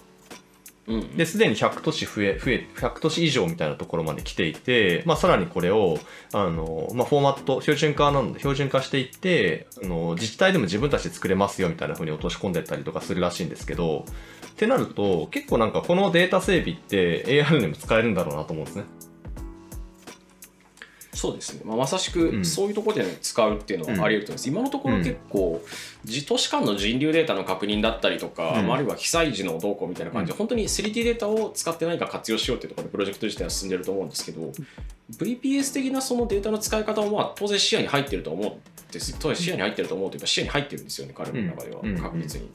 うんで、すでに100都市増え、増え、100都市以上みたいなところまで来ていて、まあ、さらにこれを、あの、まあ、フォーマット、標準化なので、標準化していって、あの、自治体でも自分たちで作れますよみたいな風に落とし込んでったりとかするらしいんですけど、ってなると、結構なんかこのデータ整備って AR にも使えるんだろうなと思うんですね。そうですね、まあ、まさしうん。くそういうところで、ね使うっていうのはあり得ると思います、今のところ結構、自都市間の人流データの確認だったりとか、うん。まああるいは被災時の動向みたいな感じで、うん。本当に 3D データを使って何か活用しようっていうところでプロジェクト自体は進んでると思うんですけど、VPS 的なそのデータの使い方もまあ当然視野に入ってると思うんです当然視野に入ってると思うというか視野に入ってるんですよね彼の中ではうん確実に、うん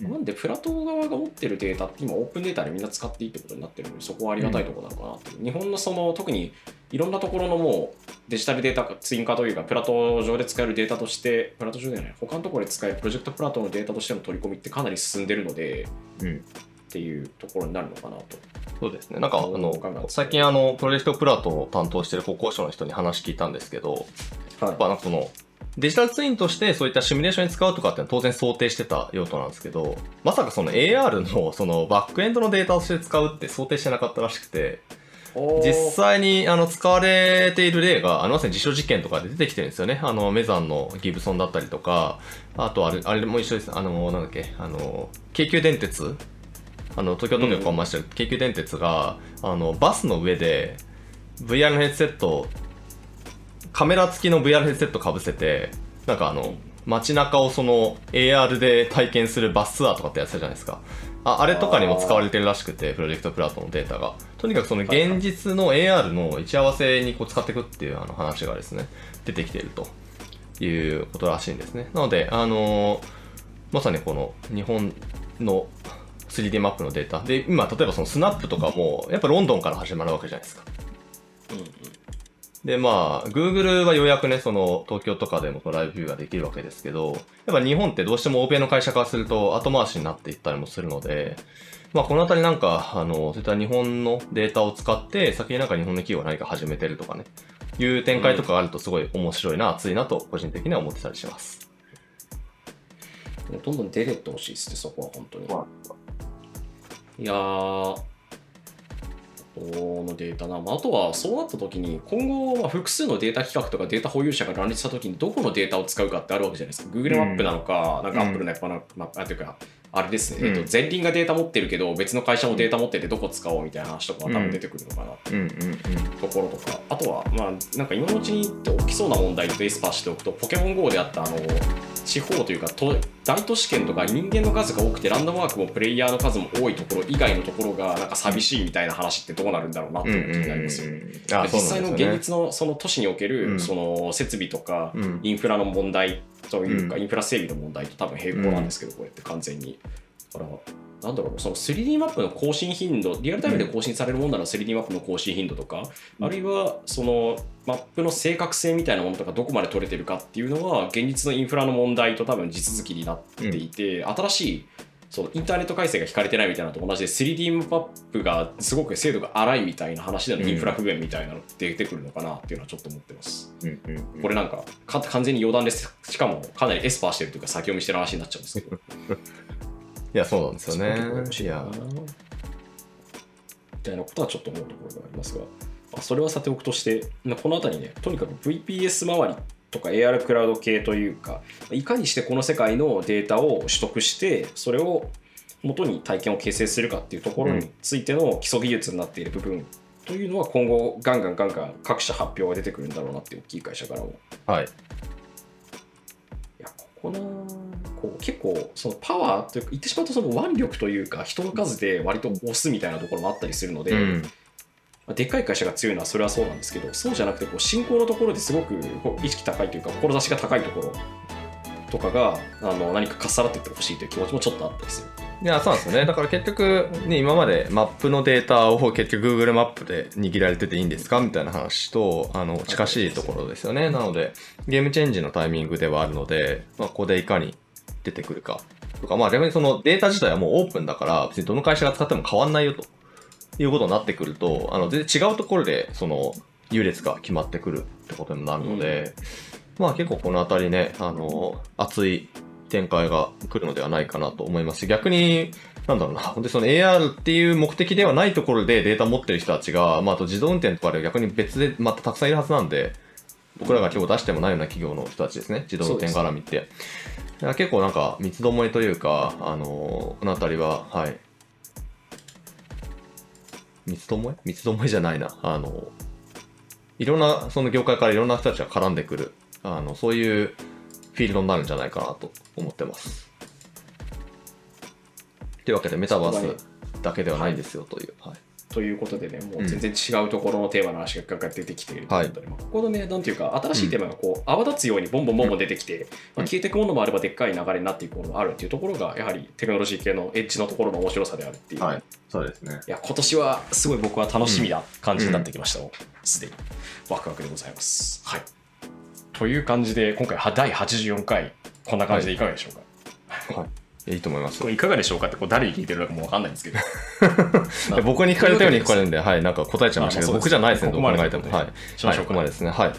なんでプラトー側が持ってるデータって今オープンデータでみんな使っていいってことになってるのでそこはありがたいところなのかなって日本のその特にいろんなところのもうデジタルデータツイン化というかプラト上で使えるデータとしてプラト上ではない他のところで使えるプロジェクトプラトのデータとしての取り込みってかなり進んでるのでうん。っていうところになるのかなとそうですね。なんか、あおの最近あの、プロジェクトプラトを担当してる国交省の人に話聞いたんですけど、はやっぱなんかその、デジタルツインとしてそういったシミュレーションに使うとかって当然想定してた用途なんですけど、まさかその AR のそのバックエンドのデータとして使うって想定してなかったらしくて、実際にあの使われている例が、あのまさに実証実験とかで出てきてるんですよね。あのメザンのギブソンだったりとか、あとあれ、あれも一緒です。あの、なんだっけ、あの、京急電鉄あの、東京都局を回してる京急電鉄が、あの、バスの上で VR のヘッドセットをカメラ付きの VR ヘッドセットかぶせて、なんかあの、街中をその AR で体験するバスツアーとかってやってたじゃないですか。ああれとかにも使われてるらしくて、プロジェクトプラットのデータが。とにかくその現実の AR の位置合わせにこう使っていくっていうあの話がですね、出てきているということらしいんですね。なので、あのーまさにこの日本の 3D マップのデータ。で、今、例えばそのスナップとかも、やっぱロンドンから始まるわけじゃないですか。うんうんで、まあ、Google はようやくね、その、東京とかでもライブビューができるわけですけど、やっぱ日本ってどうしても欧米の会社からすると後回しになっていったりもするので、まあ、このあたりなんか、あの、そういった日本のデータを使って、先になんか日本の企業が何か始めてるとかね、いう展開とかがあるとすごい面白いな、熱いなと、個人的には思ってたりします。どんどん出てってほしいですね、そこは本当に。いやー、このデータな、まあ、あとはそうなった時に、今後、まあ、複数のデータ企画とかデータ保有者が乱立した時に、どこのデータを使うかってあるわけじゃないですか。Google マップなのか、なんか Apple のやっぱな、まあ、あというか、あれですね、うんえっと、前輪がデータ持ってるけど、別の会社もデータ持ってて、どこ使おうみたいな話とかは多分出てくるのかなうんうんうん。ところとか、あとは、まあ、なんか今のうちに起きそうな問題とエスパーしておくと、ポケモン GO であったあの地方というか都、大都市圏とか人間の数が多くて、ランダムワークもプレイヤーの数も多いところ以外のところが、なんか寂しいみたいな話ってどうなるんだろうなって気になりますよね。実際の現。実のその都市における、うんその設備とか、うんインフラの問題というか、うんインフラ整備の問題と多分並行なんですけど、こうやって完全に。だからなんだろうその 3D マップの更新頻度、リアルタイムで更新されるものなら 3D マップの更新頻度とか、うんあるいはそのマップの正確性みたいなものとか、どこまで取れてるかっていうのは、現実のインフラの問題と多分地続きになっていて、新しいそのインターネット回線が引かれてないみたいなのと同じで 3D マップがすごく精度が粗いみたいな話でのインフラ不便みたいなのって出てくるのかなっていうのはちょっと思ってます。うんうんうんこれなんかか完全に余談です。しかもかなりエスパーしてるというか先読みしてる話になっちゃうんですけど。いや、そうなんですよね。いや。みたいなことはちょっと思うところがありますが、まあ、それはさておくとして、まあこの辺りね、とにかく VPS 周りとか AR クラウド系というか、いかにしてこの世界のデータを取得して、それを元に体験を形成するかっていうところについての基礎技術になっている部分というのは今後ガンガンガンガン各社発表が出てくるんだろうなって大きい会社からも。はい。いやここなこう結構そのパワーというか言ってしまうとその腕力というか人の数で割と押すみたいなところもあったりするので、うん。まあでっかい会社が強いのはそれはそうなんですけどそうじゃなくてこう進行のところですごくこう意識高いというか志が高いところとかがあの何かかっさらっていってほしいという気持ちもちょっとあったりする。いや、そうなんですよね。だから結局、ね、今までマップのデータを結局 Google マップで握られてていいんですかみたいな話と、あの、近しいところですよね。なので、ゲームチェンジのタイミングではあるので、まあ、ここでいかに出てくるか。とか、まあ逆にそのデータ自体はもうオープンだから、別にどの会社が使っても変わんないよということになってくると、あの、全然違うところで、その、優劣が決まってくるってことになるので、まあ結構このあたりね、あの、熱い展開が来るのではないかなと思いますし、逆になんだろうな、本当にその AR っていう目的ではないところでデータ持ってる人たちが、まあ、あと自動運転とかで逆に別でまたたくさんいるはずなんで、僕らが今日出してもないような企業の人たちですね、自動運転絡みって。結構なんか三つどもえというか、あのこの辺りは、はい。三つどもえ？三つどもえじゃないな。あのいろんな、その業界からいろんな人たちが絡んでくる、あのそういうフィールドになるんじゃないかなと思ってます。というわけで、メタバースだけではないんですよという。はいということでね、もう全然違うところのテーマの話が出てきているということで、まあここのね、なんていうか、新しいテーマがこう泡立つようにボンボンボンボン出てきて、まあ、消えていくものもあれば、でっかい流れになっていくものもあるっていうところが、やはりテクノロジー系のエッジのところの面白さであるっていう、はい、そうですね。いや今年はすごい僕は楽しみな感じになってきましたもんすで、にワクワクでございます。はい、という感じで今回は第84回こんな感じでいかがでしょうか、はい。いいと思いますこ。れいかがでしょうかってこう誰に聞いてるのかもわかんないんですけど 僕に聞かれたように聞かれるんで、はい、なんか答えちゃいましたけど、僕じゃないですね、どう考えても。はい。しましょうかはいでですね。はい。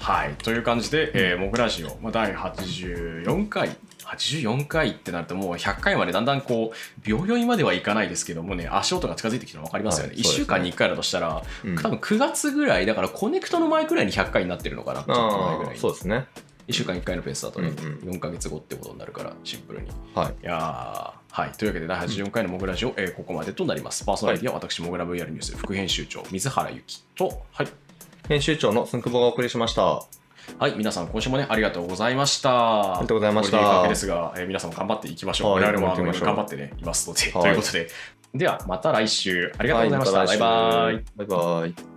はいという感じで、えー、モグラジオ、まあ、第84回84回ってなるともう100回までだんだんこう秒読みまではいかないですけどもね足音が近づいてきてるの分かりますよね、1はいそうですね週間に1回だとしたら、うん多分9月ぐらいだからコネクトの前ぐらいに100回になってるのかなちょっと前ぐらいそうですね。1週間1回のペースだとね、うんうん4ヶ月後ってことになるから、シンプルに。いはい。やーはい。というわけで、第84回のモグラジオ、えーここまでとなります。パーソナリティは私、モグラ VR ニュース副編集長、水原由紀と、はい。編集長のすんくぼがお送りしました。はい、皆さん、今週もね、ありがとうございました。ありがとうございましたですが、えー皆さんも頑張っていきましょう。はい我々もあの頑張っていきましょう頑張ってね、いますので、はいということで、では、また来週、ありがとうございました。はバイバイ。バイバイ。